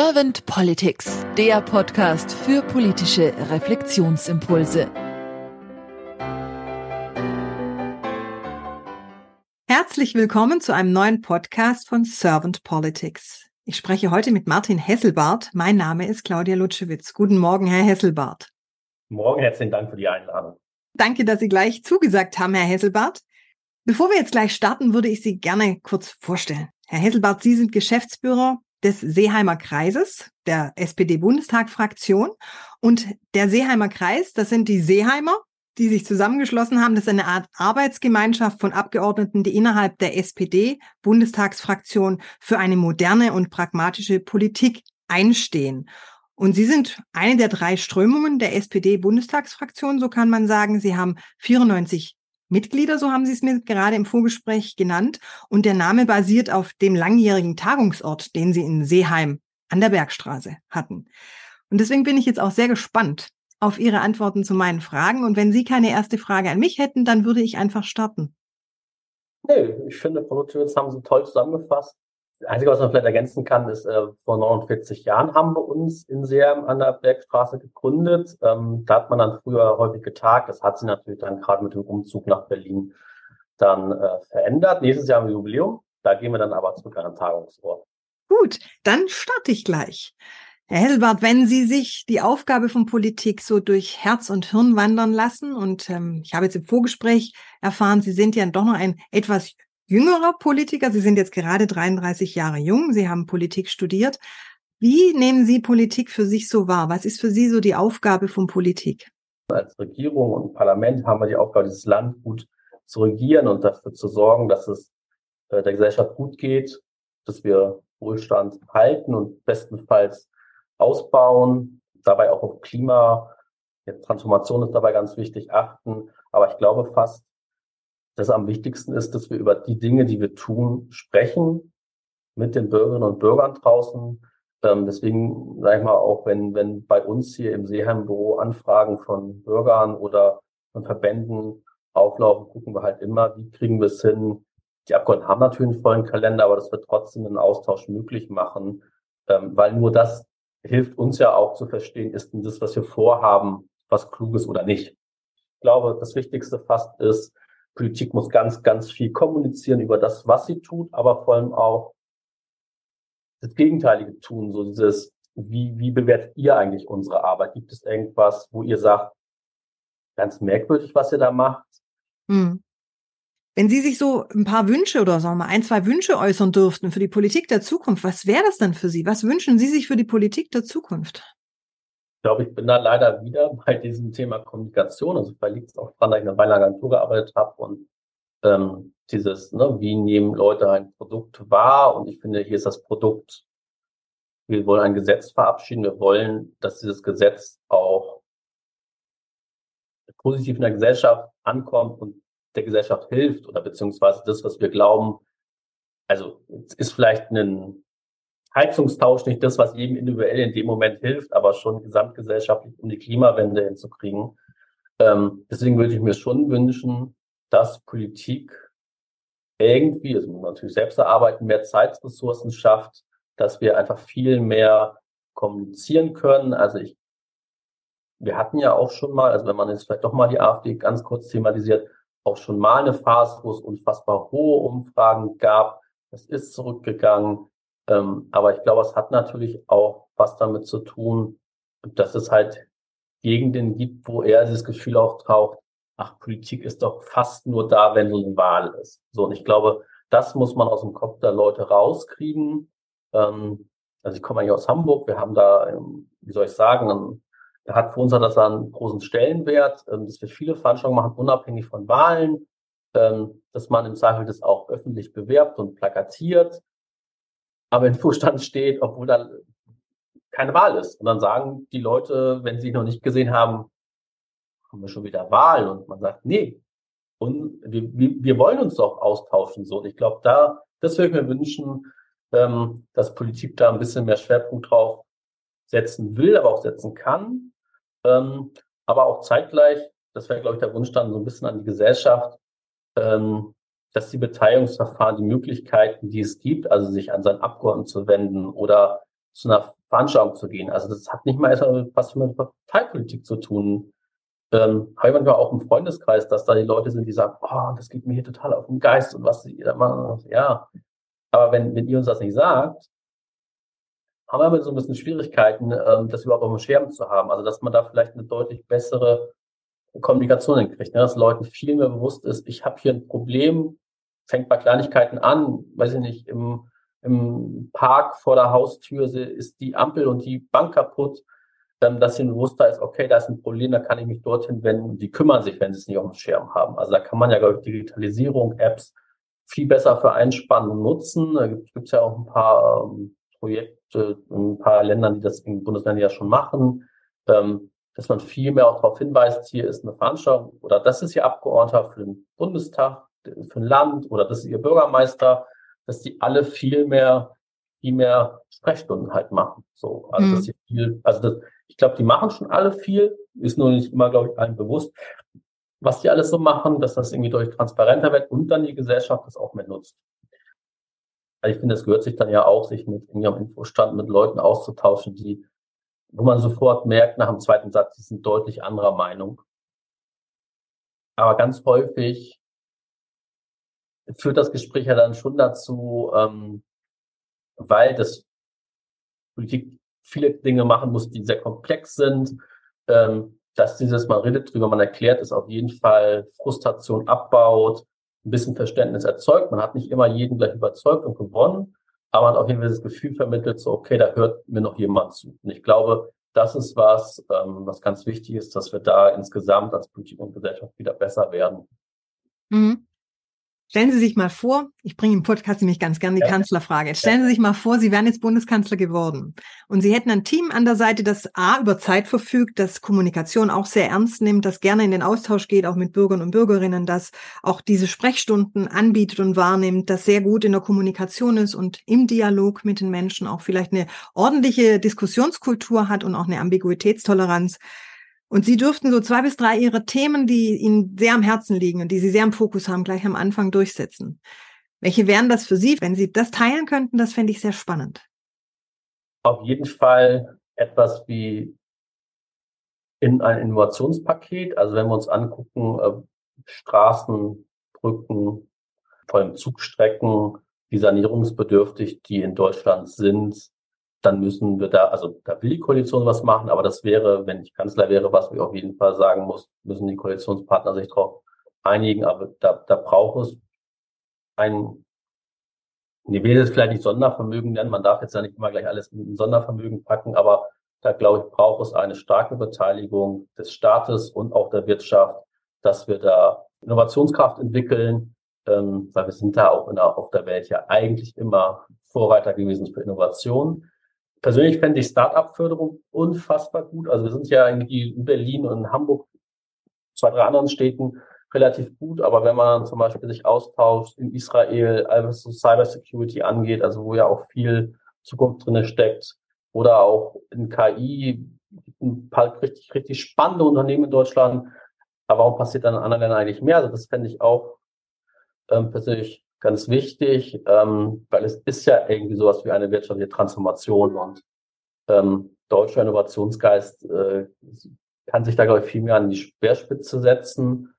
Servant Politics, der Podcast für politische Reflexionsimpulse. Herzlich willkommen zu einem neuen Podcast von Servant Politics. Ich spreche heute mit Martin Hesselbart. Mein Name ist Claudia Lutschewitz. Guten Morgen, Herr Hesselbart. Morgen, herzlichen Dank für die Einladung. Danke, dass Sie gleich zugesagt haben, Herr Hesselbart. Bevor wir jetzt gleich starten, würde ich Sie gerne kurz vorstellen. Herr Hesselbart, Sie sind Geschäftsführer des Seeheimer Kreises, der SPD-Bundestag-Fraktion. Und der Seeheimer Kreis, das sind die Seeheimer, die sich zusammengeschlossen haben. Das ist eine Art Arbeitsgemeinschaft von Abgeordneten, die innerhalb der SPD-Bundestagsfraktion für eine moderne und pragmatische Politik einstehen. Und Sie sind eine der drei Strömungen der SPD-Bundestagsfraktion, so kann man sagen. Sie haben 94 Mitglieder, so haben Sie es mir gerade im Vorgespräch genannt. Und der Name basiert auf dem langjährigen Tagungsort, den Sie in Seeheim an der Bergstraße hatten. Und deswegen bin ich jetzt auch sehr gespannt auf Ihre Antworten zu meinen Fragen. Und wenn Sie keine erste Frage an mich hätten, dann würde ich einfach starten. Nee, ich finde, Frau Lutschewitz haben Sie toll zusammengefasst. Das Einzige, was man vielleicht ergänzen kann, ist, äh, vor 49 Jahren haben wir uns in Seam an der Bergstraße gegründet. Ähm, da hat man dann früher häufig getagt. Das hat sich natürlich dann gerade mit dem Umzug nach Berlin dann äh, verändert. Nächstes Jahr haben wir Jubiläum. Da gehen wir dann aber zurück an den Tagungsort. Gut, dann starte ich gleich. Herr Hesselbart, wenn Sie sich die Aufgabe von Politik so durch Herz und Hirn wandern lassen, und ähm, ich habe jetzt im Vorgespräch erfahren, Sie sind ja doch noch ein etwas jüngerer Politiker. Sie sind jetzt gerade 33 Jahre jung. Sie haben Politik studiert. Wie nehmen Sie Politik für sich so wahr? Was ist für Sie so die Aufgabe von Politik? Als Regierung und Parlament haben wir die Aufgabe, dieses Land gut zu regieren und dafür zu sorgen, dass es äh, der Gesellschaft gut geht, dass wir Wohlstand halten und bestenfalls ausbauen, dabei auch auf Klima, Transformation ist dabei ganz wichtig, achten. Aber ich glaube fast, das am wichtigsten ist, dass wir über die Dinge, die wir tun, sprechen mit den Bürgerinnen und Bürgern draußen. Ähm, deswegen sage ich mal auch, wenn, wenn bei uns hier im Seeheim-Büro Anfragen von Bürgern oder von Verbänden auflaufen, gucken wir halt immer, wie kriegen wir es hin. Die Abgeordneten haben natürlich einen vollen Kalender, aber das wird trotzdem einen Austausch möglich machen, ähm, weil nur das hilft uns ja auch zu verstehen, ist denn das, was wir vorhaben, was Kluges oder nicht. Ich glaube, das Wichtigste fast ist, Politik muss ganz, ganz viel kommunizieren über das, was sie tut, aber vor allem auch das Gegenteilige tun. So dieses, wie, wie bewertet ihr eigentlich unsere Arbeit? Gibt es irgendwas, wo ihr sagt, ganz merkwürdig, was ihr da macht? Hm. Wenn Sie sich so ein paar Wünsche oder sagen wir mal ein, zwei Wünsche äußern dürften für die Politik der Zukunft, was wäre das dann für Sie? Was wünschen Sie sich für die Politik der Zukunft? Ich glaube, ich bin da leider wieder bei diesem Thema Kommunikation. Also vielleicht liegt es auch daran, dass ich in einer Agentur gearbeitet habe und ähm, dieses, ne, wie nehmen Leute ein Produkt wahr? Und ich finde, hier ist das Produkt, wir wollen ein Gesetz verabschieden, wir wollen, dass dieses Gesetz auch positiv in der Gesellschaft ankommt und der Gesellschaft hilft oder beziehungsweise das, was wir glauben, also ist vielleicht ein Heizungstausch nicht das, was jedem individuell in dem Moment hilft, aber schon gesamtgesellschaftlich, um die Klimawende hinzukriegen. Ähm, deswegen würde ich mir schon wünschen, dass Politik irgendwie, also natürlich selbst erarbeiten, mehr Zeitressourcen schafft, dass wir einfach viel mehr kommunizieren können. Also ich, wir hatten ja auch schon mal, also wenn man jetzt vielleicht doch mal die AfD ganz kurz thematisiert, auch schon mal eine Phase, wo es unfassbar hohe Umfragen gab. Es ist zurückgegangen. Ähm, aber ich glaube, es hat natürlich auch was damit zu tun, dass es halt Gegenden gibt, wo eher dieses Gefühl auch taucht, ach, Politik ist doch fast nur da, wenn so eine Wahl ist. So, und ich glaube, das muss man aus dem Kopf der Leute rauskriegen. Ähm, also ich komme eigentlich aus Hamburg, wir haben da, ähm, wie soll ich sagen, hat für uns hat das einen großen Stellenwert, ähm, dass wir viele Veranstaltungen machen, unabhängig von Wahlen, ähm, dass man im Zweifel das auch öffentlich bewerbt und plakatiert, aber im Vorstand steht, obwohl da keine Wahl ist. Und dann sagen die Leute, wenn sie noch nicht gesehen haben, haben wir schon wieder Wahl. Und man sagt, nee, und wir, wir, wir wollen uns doch austauschen. So, und ich glaube, da, das würde ich mir wünschen, ähm, dass Politik da ein bisschen mehr Schwerpunkt drauf setzen will, aber auch setzen kann. Ähm, aber auch zeitgleich, das wäre, glaube ich, der Wunsch dann so ein bisschen an die Gesellschaft, ähm, dass die Beteiligungsverfahren, die Möglichkeiten, die es gibt, also sich an seinen Abgeordneten zu wenden oder zu einer Veranstaltung zu gehen. Also das hat nicht mal was mit Parteipolitik zu tun. Ähm, habe ich manchmal auch im Freundeskreis, dass da die Leute sind, die sagen, oh, das geht mir hier total auf den Geist und was sie da machen. Ja, aber wenn, wenn ihr uns das nicht sagt, haben wir so ein bisschen Schwierigkeiten, ähm, das überhaupt auf dem Schirm zu haben. Also dass man da vielleicht eine deutlich bessere Kommunikation hinkriegt, ne? dass Leuten viel mehr bewusst ist, ich habe hier ein Problem, fängt bei Kleinigkeiten an, weiß ich nicht, im, im Park vor der Haustür ist die Ampel und die Bank kaputt, ähm, dass ihnen bewusster ist, okay, da ist ein Problem, da kann ich mich dorthin wenden die kümmern sich, wenn sie es nicht auf dem Schirm haben. Also da kann man ja, glaube ich, Digitalisierung, Apps viel besser für einspannen und nutzen. Da gibt es ja auch ein paar ähm, Projekte in ein paar Ländern, die das in Bundesländern ja schon machen. Ähm, dass man viel mehr auch darauf hinweist, hier ist eine Veranstaltung oder das ist Ihr Abgeordneter für den Bundestag, für ein Land oder das ist Ihr Bürgermeister, dass die alle viel mehr, viel mehr Sprechstunden halt machen. So, also mhm. dass sie viel, also das, ich glaube, die machen schon alle viel, ist nur nicht immer, glaube ich, allen bewusst, was die alles so machen, dass das irgendwie durch transparenter wird und dann die Gesellschaft das auch mehr nutzt. Also ich finde, es gehört sich dann ja auch, sich mit in ihrem Infostand mit Leuten auszutauschen, die wo man sofort merkt nach dem zweiten Satz, die sind deutlich anderer Meinung. Aber ganz häufig führt das Gespräch ja dann schon dazu, ähm, weil das Politik viele Dinge machen muss, die sehr komplex sind, ähm, dass dieses, man redet drüber, man erklärt es auf jeden Fall, Frustration abbaut, ein bisschen Verständnis erzeugt. Man hat nicht immer jeden gleich überzeugt und gewonnen, aber hat auf jeden Fall das Gefühl vermittelt, so, okay, da hört mir noch jemand zu. Und ich glaube, das ist was, ähm, was ganz wichtig ist, dass wir da insgesamt als Politik und Gesellschaft wieder besser werden. Mhm. Stellen Sie sich mal vor, ich bringe im Podcast nämlich ganz gerne die ja. Kanzlerfrage. Stellen Sie sich mal vor, Sie wären jetzt Bundeskanzler geworden und Sie hätten ein Team an der Seite, das A über Zeit verfügt, das Kommunikation auch sehr ernst nimmt, das gerne in den Austausch geht, auch mit Bürgern und Bürgerinnen, das auch diese Sprechstunden anbietet und wahrnimmt, das sehr gut in der Kommunikation ist und im Dialog mit den Menschen auch vielleicht eine ordentliche Diskussionskultur hat und auch eine Ambiguitätstoleranz. Und Sie dürften so zwei bis drei Ihrer Themen, die Ihnen sehr am Herzen liegen und die Sie sehr im Fokus haben, gleich am Anfang durchsetzen. Welche wären das für Sie? Wenn Sie das teilen könnten, das fände ich sehr spannend. Auf jeden Fall etwas wie in ein Innovationspaket. Also wenn wir uns angucken, äh, Straßen, Brücken, vor allem Zugstrecken, die sanierungsbedürftig, die in Deutschland sind, dann müssen wir da, also da will die Koalition was machen, aber das wäre, wenn ich Kanzler wäre, was wir auf jeden Fall sagen muss, müssen die Koalitionspartner sich darauf einigen, aber da, da braucht es ein, ich will jetzt vielleicht nicht Sondervermögen nennen, man darf jetzt ja nicht immer gleich alles in Sondervermögen packen, aber da glaube ich, braucht es eine starke Beteiligung des Staates und auch der Wirtschaft, dass wir da Innovationskraft entwickeln, ähm, weil wir sind da auch in der, auf der Welt ja eigentlich immer Vorreiter gewesen für Innovation persönlich fände ich Start-up-Förderung unfassbar gut. Also wir sind ja irgendwie in Berlin und Hamburg, zwei, drei anderen Städten relativ gut, aber wenn man zum Beispiel sich austauscht in Israel, was so Cybersecurity angeht, also wo ja auch viel Zukunft drinne steckt, oder auch in KI, ein paar richtig, richtig spannende Unternehmen in Deutschland. Aber warum passiert dann in anderen Ländern eigentlich mehr? Also das fände ich auch ähm, persönlich ganz wichtig, ähm, weil es ist ja irgendwie sowas wie eine wirtschaftliche Transformation und ähm, deutscher Innovationsgeist äh, kann sich da, glaube ich, viel mehr an die Speerspitze setzen.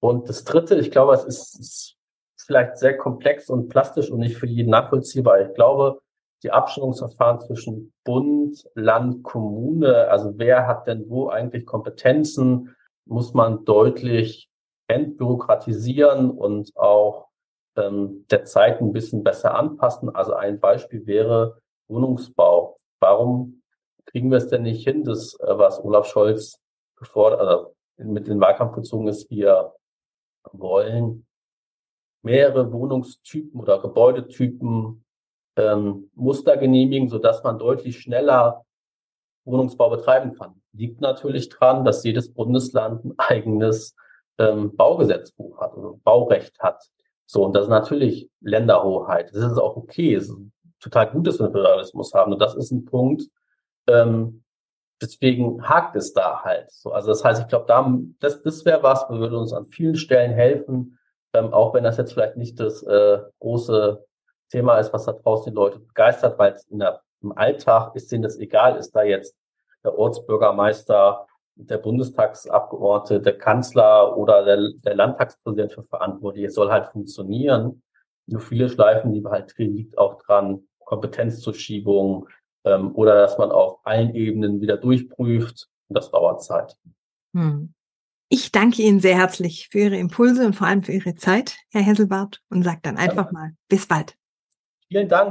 Und das Dritte, ich glaube, es ist, ist vielleicht sehr komplex und plastisch und nicht für jeden nachvollziehbar. Ich glaube, die Abstimmungsverfahren zwischen Bund, Land, Kommune, also wer hat denn wo eigentlich Kompetenzen, muss man deutlich entbürokratisieren und auch ähm, der Zeit ein bisschen besser anpassen. Also ein Beispiel wäre Wohnungsbau. Warum kriegen wir es denn nicht hin, das, äh, was Olaf Scholz gefordert, also mit dem Wahlkampf gezogen ist, wir wollen mehrere Wohnungstypen oder Gebäudetypen ähm, Muster genehmigen, sodass man deutlich schneller Wohnungsbau betreiben kann. Liegt natürlich dran, dass jedes Bundesland ein eigenes ähm, Baugesetzbuch hat, also Baurecht hat. So, und das ist natürlich Länderhoheit. Das ist auch okay. Es ist total gut, dass wir Föderalismus haben. Und das ist ein Punkt, ähm, deswegen hakt es da halt. So, also das heißt, ich glaube, da, das, das wäre was, würde uns an vielen Stellen helfen, ähm, auch wenn das jetzt vielleicht nicht das äh, große Thema ist, was da draußen die Leute begeistert, weil in der im Alltag ist denen das egal, ist da jetzt der Ortsbürgermeister, der Bundestagsabgeordnete, der Kanzler oder der, der Landtagspräsident für verantwortlich. Es soll halt funktionieren. Nur viele Schleifen, die wir halt drehen, liegt auch dran, Kompetenzzuschiebung ähm, oder dass man auf allen Ebenen wieder durchprüft. Und das dauert Zeit. Hm. Ich danke Ihnen sehr herzlich für Ihre Impulse und vor allem für Ihre Zeit, Herr Hesselbart, und sage dann einfach mal bis bald. Vielen Dank.